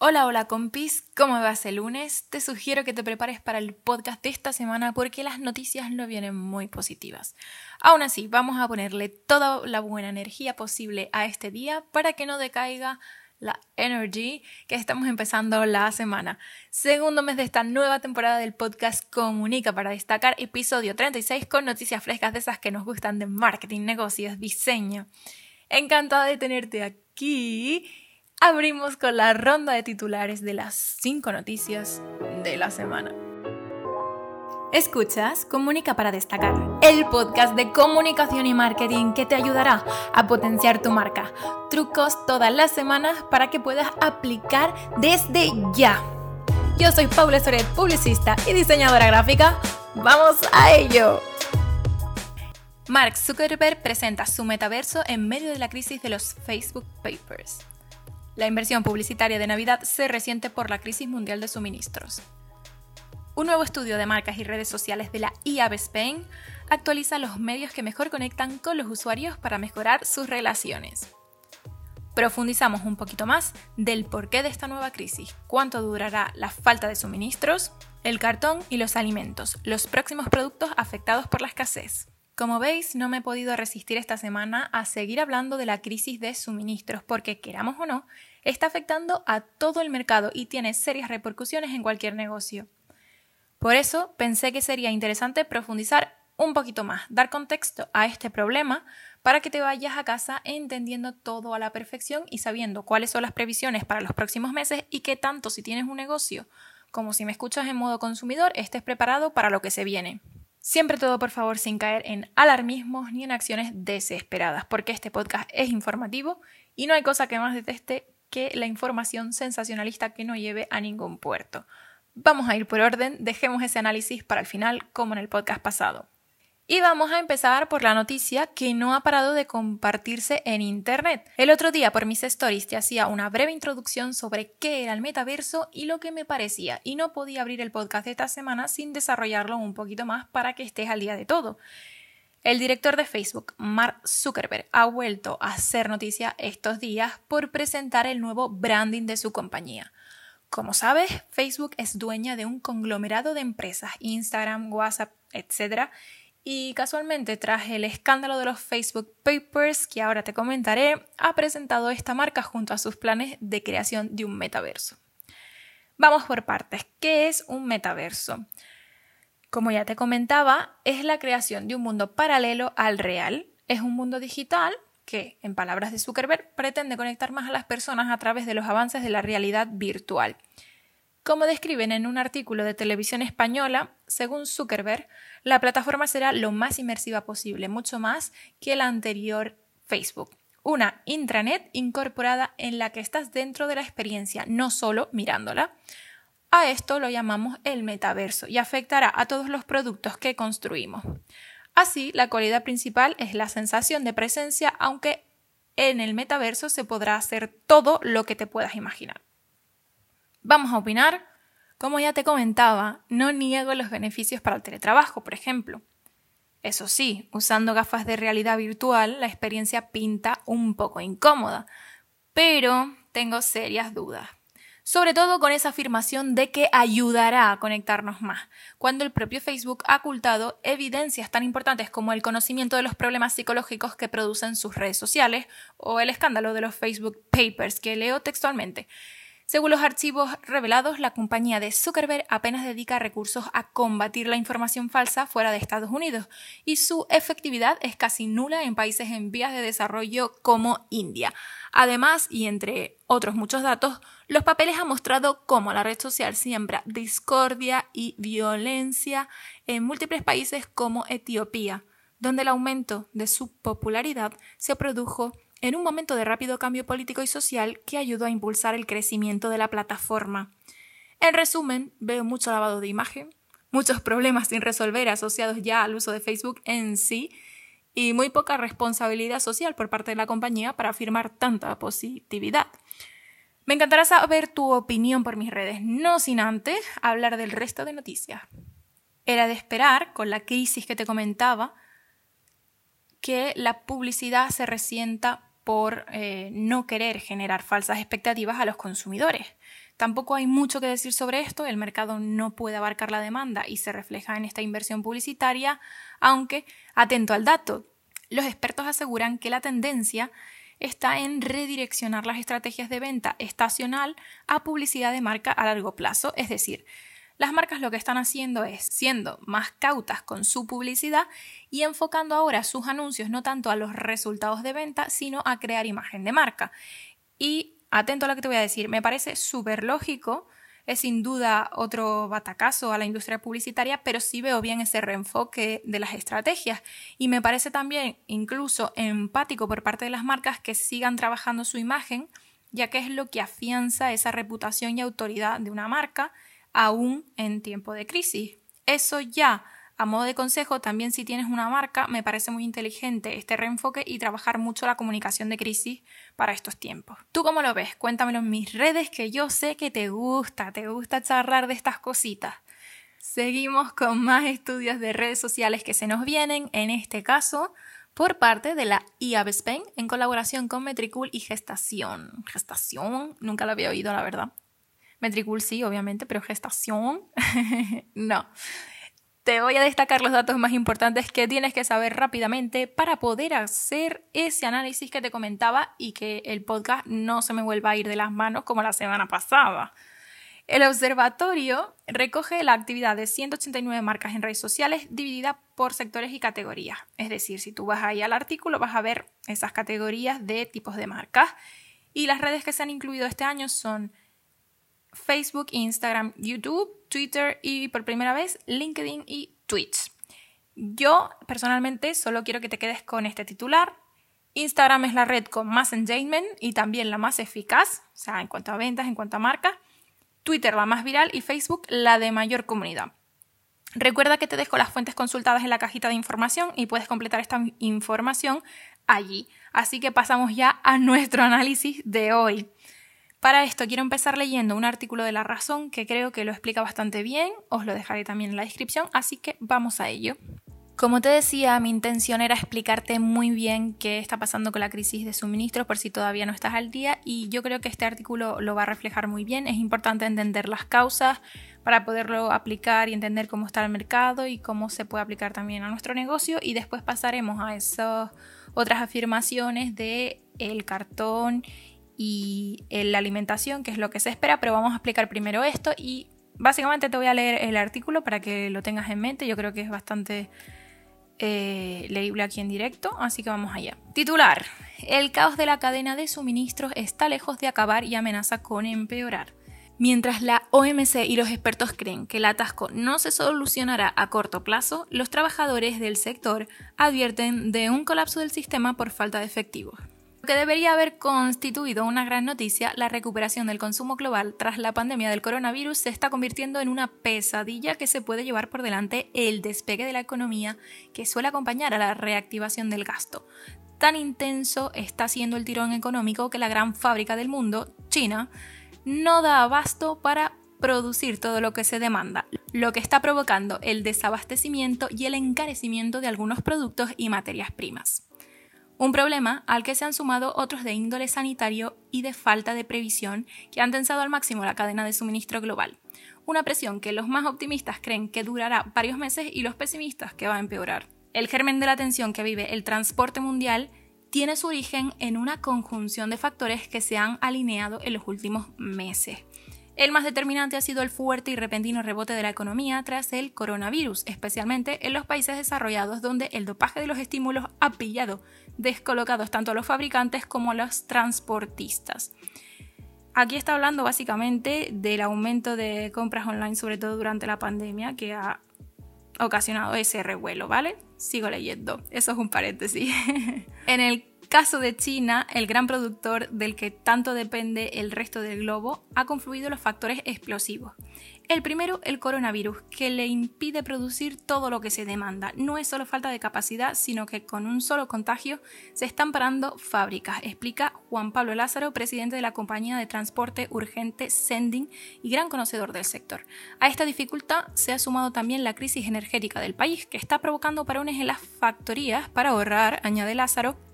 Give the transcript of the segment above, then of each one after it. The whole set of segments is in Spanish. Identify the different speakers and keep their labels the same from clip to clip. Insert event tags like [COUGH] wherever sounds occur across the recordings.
Speaker 1: Hola, hola compis, ¿cómo vas el lunes? Te sugiero que te prepares para el podcast de esta semana porque las noticias no vienen muy positivas. Aún así, vamos a ponerle toda la buena energía posible a este día para que no decaiga la energy que estamos empezando la semana. Segundo mes de esta nueva temporada del podcast Comunica para destacar, episodio 36 con noticias frescas de esas que nos gustan de marketing, negocios, diseño. Encantada de tenerte aquí abrimos con la ronda de titulares de las 5 noticias de la semana. Escuchas Comunica para destacar, el podcast de comunicación y marketing que te ayudará a potenciar tu marca. Trucos todas las semanas para que puedas aplicar desde ya. Yo soy Paula Soret, publicista y diseñadora gráfica. ¡Vamos a ello! Mark Zuckerberg presenta su metaverso en medio de la crisis de los Facebook Papers. La inversión publicitaria de Navidad se resiente por la crisis mundial de suministros. Un nuevo estudio de marcas y redes sociales de la IAB Spain actualiza los medios que mejor conectan con los usuarios para mejorar sus relaciones. Profundizamos un poquito más del porqué de esta nueva crisis, cuánto durará la falta de suministros, el cartón y los alimentos, los próximos productos afectados por la escasez. Como veis, no me he podido resistir esta semana a seguir hablando de la crisis de suministros porque, queramos o no, está afectando a todo el mercado y tiene serias repercusiones en cualquier negocio. Por eso pensé que sería interesante profundizar un poquito más, dar contexto a este problema para que te vayas a casa entendiendo todo a la perfección y sabiendo cuáles son las previsiones para los próximos meses y que tanto si tienes un negocio como si me escuchas en modo consumidor estés preparado para lo que se viene. Siempre todo por favor sin caer en alarmismos ni en acciones desesperadas, porque este podcast es informativo y no hay cosa que más deteste que la información sensacionalista que no lleve a ningún puerto. Vamos a ir por orden, dejemos ese análisis para el final como en el podcast pasado. Y vamos a empezar por la noticia que no ha parado de compartirse en Internet. El otro día por mis stories te hacía una breve introducción sobre qué era el metaverso y lo que me parecía, y no podía abrir el podcast de esta semana sin desarrollarlo un poquito más para que estés al día de todo. El director de Facebook, Mark Zuckerberg, ha vuelto a hacer noticia estos días por presentar el nuevo branding de su compañía. Como sabes, Facebook es dueña de un conglomerado de empresas, Instagram, WhatsApp, etc., y casualmente, tras el escándalo de los Facebook Papers, que ahora te comentaré, ha presentado esta marca junto a sus planes de creación de un metaverso. Vamos por partes. ¿Qué es un metaverso? Como ya te comentaba, es la creación de un mundo paralelo al real. Es un mundo digital que, en palabras de Zuckerberg, pretende conectar más a las personas a través de los avances de la realidad virtual. Como describen en un artículo de televisión española, según Zuckerberg, la plataforma será lo más inmersiva posible, mucho más que la anterior Facebook. Una intranet incorporada en la que estás dentro de la experiencia, no solo mirándola. A esto lo llamamos el metaverso y afectará a todos los productos que construimos. Así, la cualidad principal es la sensación de presencia, aunque en el metaverso se podrá hacer todo lo que te puedas imaginar. Vamos a opinar. Como ya te comentaba, no niego los beneficios para el teletrabajo, por ejemplo. Eso sí, usando gafas de realidad virtual, la experiencia pinta un poco incómoda, pero tengo serias dudas. Sobre todo con esa afirmación de que ayudará a conectarnos más, cuando el propio Facebook ha ocultado evidencias tan importantes como el conocimiento de los problemas psicológicos que producen sus redes sociales o el escándalo de los Facebook Papers, que leo textualmente. Según los archivos revelados, la compañía de Zuckerberg apenas dedica recursos a combatir la información falsa fuera de Estados Unidos y su efectividad es casi nula en países en vías de desarrollo como India. Además, y entre otros muchos datos, los papeles han mostrado cómo la red social siembra discordia y violencia en múltiples países como Etiopía, donde el aumento de su popularidad se produjo en un momento de rápido cambio político y social que ayudó a impulsar el crecimiento de la plataforma. En resumen, veo mucho lavado de imagen, muchos problemas sin resolver asociados ya al uso de Facebook en sí y muy poca responsabilidad social por parte de la compañía para afirmar tanta positividad. Me encantará saber tu opinión por mis redes, no sin antes hablar del resto de noticias. Era de esperar, con la crisis que te comentaba, que la publicidad se resienta por eh, no querer generar falsas expectativas a los consumidores. Tampoco hay mucho que decir sobre esto, el mercado no puede abarcar la demanda y se refleja en esta inversión publicitaria, aunque, atento al dato, los expertos aseguran que la tendencia está en redireccionar las estrategias de venta estacional a publicidad de marca a largo plazo, es decir, las marcas lo que están haciendo es siendo más cautas con su publicidad y enfocando ahora sus anuncios no tanto a los resultados de venta, sino a crear imagen de marca. Y atento a lo que te voy a decir, me parece súper lógico, es sin duda otro batacazo a la industria publicitaria, pero sí veo bien ese reenfoque de las estrategias. Y me parece también incluso empático por parte de las marcas que sigan trabajando su imagen, ya que es lo que afianza esa reputación y autoridad de una marca aún en tiempo de crisis. Eso ya, a modo de consejo, también si tienes una marca, me parece muy inteligente este reenfoque y trabajar mucho la comunicación de crisis para estos tiempos. ¿Tú cómo lo ves? Cuéntamelo en mis redes que yo sé que te gusta, te gusta charlar de estas cositas. Seguimos con más estudios de redes sociales que se nos vienen, en este caso por parte de la IAB Spain en colaboración con Metricool y Gestación. Gestación, nunca lo había oído, la verdad. Metricool sí, obviamente, pero gestación [LAUGHS] no. Te voy a destacar los datos más importantes que tienes que saber rápidamente para poder hacer ese análisis que te comentaba y que el podcast no se me vuelva a ir de las manos como la semana pasada. El observatorio recoge la actividad de 189 marcas en redes sociales dividida por sectores y categorías. Es decir, si tú vas ahí al artículo vas a ver esas categorías de tipos de marcas. Y las redes que se han incluido este año son Facebook, Instagram, YouTube, Twitter y por primera vez LinkedIn y Twitch. Yo personalmente solo quiero que te quedes con este titular. Instagram es la red con más engagement y también la más eficaz, o sea, en cuanto a ventas, en cuanto a marcas. Twitter la más viral y Facebook la de mayor comunidad. Recuerda que te dejo las fuentes consultadas en la cajita de información y puedes completar esta información allí. Así que pasamos ya a nuestro análisis de hoy. Para esto quiero empezar leyendo un artículo de La Razón que creo que lo explica bastante bien, os lo dejaré también en la descripción, así que vamos a ello. Como te decía, mi intención era explicarte muy bien qué está pasando con la crisis de suministros por si todavía no estás al día y yo creo que este artículo lo va a reflejar muy bien. Es importante entender las causas para poderlo aplicar y entender cómo está el mercado y cómo se puede aplicar también a nuestro negocio y después pasaremos a esas otras afirmaciones de el cartón y la alimentación, que es lo que se espera, pero vamos a explicar primero esto y básicamente te voy a leer el artículo para que lo tengas en mente, yo creo que es bastante eh, leíble aquí en directo, así que vamos allá. Titular, el caos de la cadena de suministros está lejos de acabar y amenaza con empeorar. Mientras la OMC y los expertos creen que el atasco no se solucionará a corto plazo, los trabajadores del sector advierten de un colapso del sistema por falta de efectivos que debería haber constituido una gran noticia, la recuperación del consumo global tras la pandemia del coronavirus se está convirtiendo en una pesadilla que se puede llevar por delante el despegue de la economía que suele acompañar a la reactivación del gasto. Tan intenso está siendo el tirón económico que la gran fábrica del mundo, China, no da abasto para producir todo lo que se demanda, lo que está provocando el desabastecimiento y el encarecimiento de algunos productos y materias primas. Un problema al que se han sumado otros de índole sanitario y de falta de previsión que han tensado al máximo la cadena de suministro global. Una presión que los más optimistas creen que durará varios meses y los pesimistas que va a empeorar. El germen de la tensión que vive el transporte mundial tiene su origen en una conjunción de factores que se han alineado en los últimos meses. El más determinante ha sido el fuerte y repentino rebote de la economía tras el coronavirus, especialmente en los países desarrollados donde el dopaje de los estímulos ha pillado descolocados tanto a los fabricantes como a los transportistas. Aquí está hablando básicamente del aumento de compras online, sobre todo durante la pandemia, que ha ocasionado ese revuelo, ¿vale? Sigo leyendo, eso es un paréntesis. [LAUGHS] en el caso de China, el gran productor del que tanto depende el resto del globo, ha confluido los factores explosivos. El primero, el coronavirus, que le impide producir todo lo que se demanda. No es solo falta de capacidad, sino que con un solo contagio se están parando fábricas, explica Juan Pablo Lázaro, presidente de la compañía de transporte urgente Sending y gran conocedor del sector. A esta dificultad se ha sumado también la crisis energética del país, que está provocando parones en las factorías para ahorrar, añade Lázaro,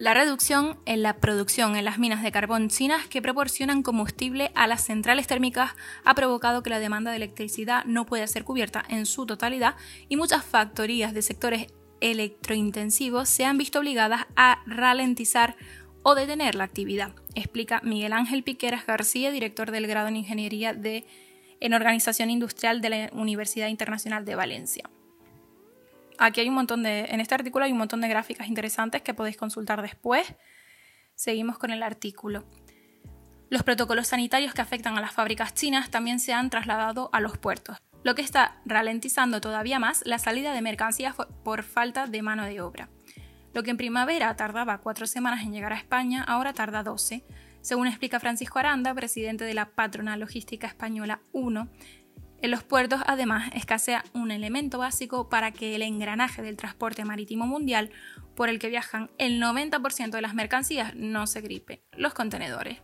Speaker 1: La reducción en la producción en las minas de carbón chinas que proporcionan combustible a las centrales térmicas ha provocado que la demanda de electricidad no pueda ser cubierta en su totalidad y muchas factorías de sectores electrointensivos se han visto obligadas a ralentizar o detener la actividad, explica Miguel Ángel Piqueras García, director del grado en Ingeniería de, en Organización Industrial de la Universidad Internacional de Valencia. Aquí hay un montón de, en este artículo hay un montón de gráficas interesantes que podéis consultar después. Seguimos con el artículo. Los protocolos sanitarios que afectan a las fábricas chinas también se han trasladado a los puertos, lo que está ralentizando todavía más la salida de mercancías por falta de mano de obra. Lo que en primavera tardaba cuatro semanas en llegar a España, ahora tarda 12, según explica Francisco Aranda, presidente de la Patrona Logística Española 1, en los puertos, además, escasea un elemento básico para que el engranaje del transporte marítimo mundial, por el que viajan el 90% de las mercancías, no se gripe, los contenedores.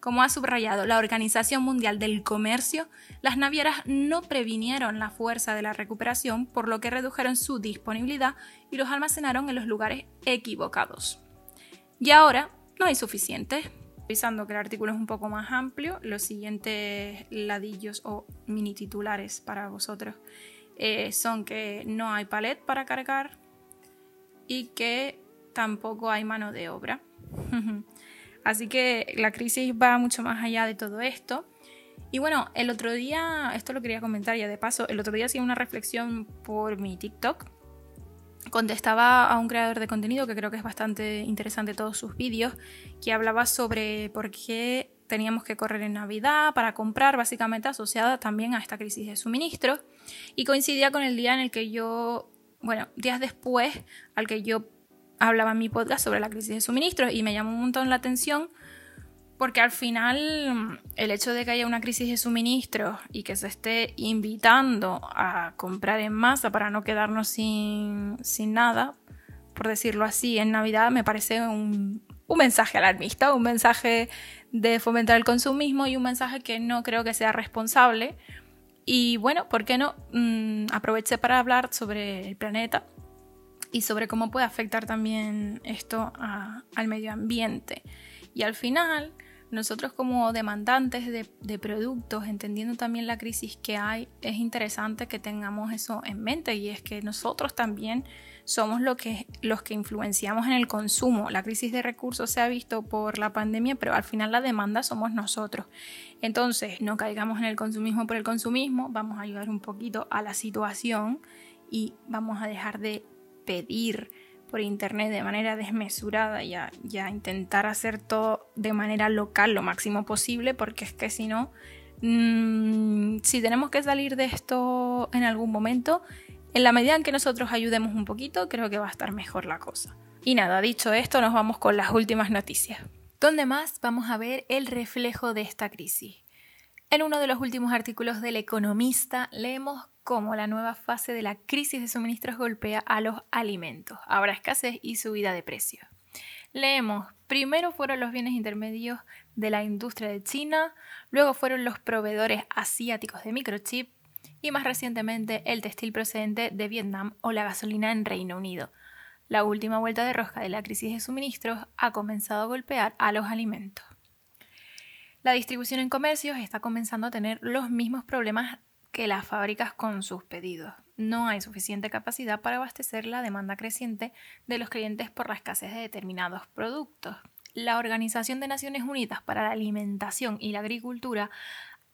Speaker 1: Como ha subrayado la Organización Mundial del Comercio, las navieras no previnieron la fuerza de la recuperación, por lo que redujeron su disponibilidad y los almacenaron en los lugares equivocados. Y ahora no hay suficiente. Revisando que el artículo es un poco más amplio, los siguientes ladillos o mini titulares para vosotros eh, son que no hay palet para cargar y que tampoco hay mano de obra. [LAUGHS] Así que la crisis va mucho más allá de todo esto. Y bueno, el otro día, esto lo quería comentar ya de paso, el otro día hacía una reflexión por mi TikTok contestaba a un creador de contenido que creo que es bastante interesante todos sus vídeos, que hablaba sobre por qué teníamos que correr en Navidad para comprar, básicamente asociada también a esta crisis de suministro, y coincidía con el día en el que yo, bueno, días después al que yo hablaba en mi podcast sobre la crisis de suministro, y me llamó un montón la atención porque al final el hecho de que haya una crisis de suministro y que se esté invitando a comprar en masa para no quedarnos sin, nada, por decirlo así, en Navidad me parece un, mensaje alarmista, un mensaje de fomentar el consumismo y un mensaje que no creo que sea responsable. Y bueno, ¿por qué no? Mm, aproveché para hablar sobre el planeta y sobre cómo puede afectar también esto al medio ambiente. Y al final, nosotros como demandantes de, productos, entendiendo también la crisis que hay, es interesante que tengamos eso en mente y es que nosotros también somos los que influenciamos en el consumo. La crisis de recursos se ha visto por la pandemia, pero al final la demanda somos nosotros. Entonces, no caigamos en el consumismo por el consumismo, vamos a ayudar un poquito a la situación y vamos a dejar de pedir por internet de manera desmesurada y a, intentar hacer todo de manera local lo máximo posible, porque es que si no, mm, si tenemos que salir de esto en algún momento, en la medida en que nosotros ayudemos un poquito, creo que va a estar mejor la cosa. Y nada, dicho esto, nos vamos con las últimas noticias. ¿Dónde más vamos a ver el reflejo de esta crisis? En uno de los últimos artículos del Economista leemos cómo la nueva fase de la crisis de suministros golpea a los alimentos. Habrá escasez y subida de precios. Leemos, primero fueron los bienes intermedios de la industria de China, luego fueron los proveedores asiáticos de microchip y más recientemente el textil procedente de Vietnam o la gasolina en Reino Unido. La última vuelta de rosca de la crisis de suministros ha comenzado a golpear a los alimentos. La distribución en comercios está comenzando a tener los mismos problemas que las fábricas con sus pedidos. No hay suficiente capacidad para abastecer la demanda creciente de los clientes por la escasez de determinados productos. La Organización de Naciones Unidas para la Alimentación y la Agricultura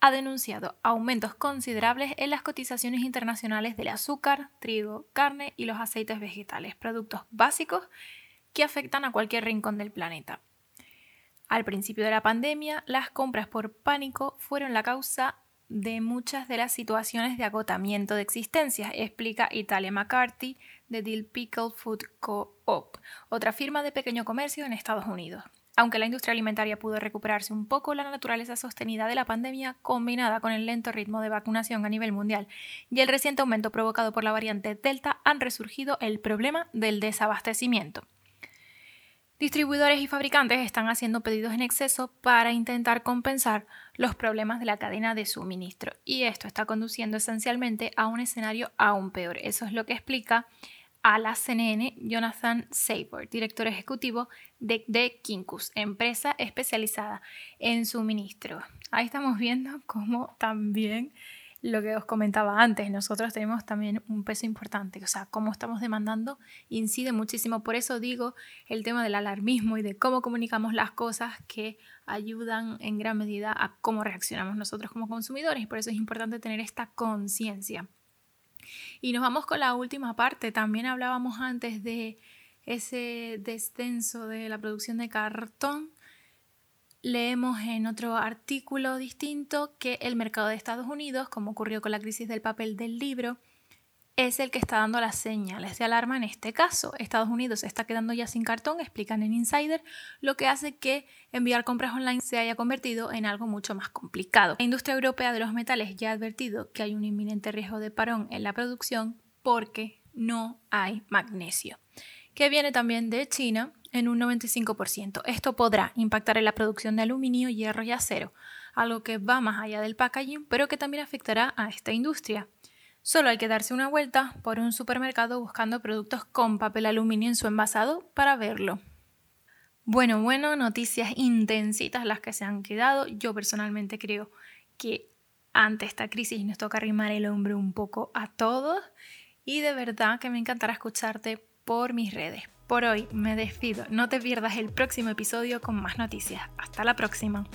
Speaker 1: ha denunciado aumentos considerables en las cotizaciones internacionales del azúcar, trigo, carne y los aceites vegetales, productos básicos que afectan a cualquier rincón del planeta. Al principio de la pandemia, las compras por pánico fueron la causa de muchas de las situaciones de agotamiento de existencias, explica Italia McCarthy de Dill Pickle Food Co-op, otra firma de pequeño comercio en Estados Unidos. Aunque la industria alimentaria pudo recuperarse un poco, la naturaleza sostenida de la pandemia, combinada con el lento ritmo de vacunación a nivel mundial y el reciente aumento provocado por la variante Delta, han resurgido el problema del desabastecimiento. Distribuidores y fabricantes están haciendo pedidos en exceso para intentar compensar los problemas de la cadena de suministro y esto está conduciendo esencialmente a un escenario aún peor. Eso es lo que explica a la CNN Jonathan Sabor, director ejecutivo de, de Kinkus, empresa especializada en suministro. Ahí estamos viendo cómo también lo que os comentaba antes, nosotros tenemos también un peso importante, o sea, cómo estamos demandando incide muchísimo. Por eso digo el tema del alarmismo y de cómo comunicamos las cosas que ayudan en gran medida a cómo reaccionamos nosotros como consumidores. Por eso es importante tener esta conciencia. Y nos vamos con la última parte. También hablábamos antes de ese descenso de la producción de cartón leemos en otro artículo distinto que el mercado de Estados Unidos, como ocurrió con la crisis del papel del libro, es el que está dando las señales de alarma en este caso. Estados Unidos se está quedando ya sin cartón, explican en Insider, lo que hace que enviar compras online se haya convertido en algo mucho más complicado. La industria europea de los metales ya ha advertido que hay un inminente riesgo de parón en la producción porque no hay magnesio, que viene también de China en un 95%. Esto podrá impactar en la producción de aluminio, hierro y acero, algo que va más allá del packaging, pero que también afectará a esta industria. Solo hay que darse una vuelta por un supermercado buscando productos con papel aluminio en su envasado para verlo. Bueno, bueno, noticias intensitas las que se han quedado. Yo personalmente creo que ante esta crisis nos toca arrimar el hombro un poco a todos y de verdad que me encantará escucharte por mis redes. Por hoy me despido. No te pierdas el próximo episodio con más noticias. Hasta la próxima.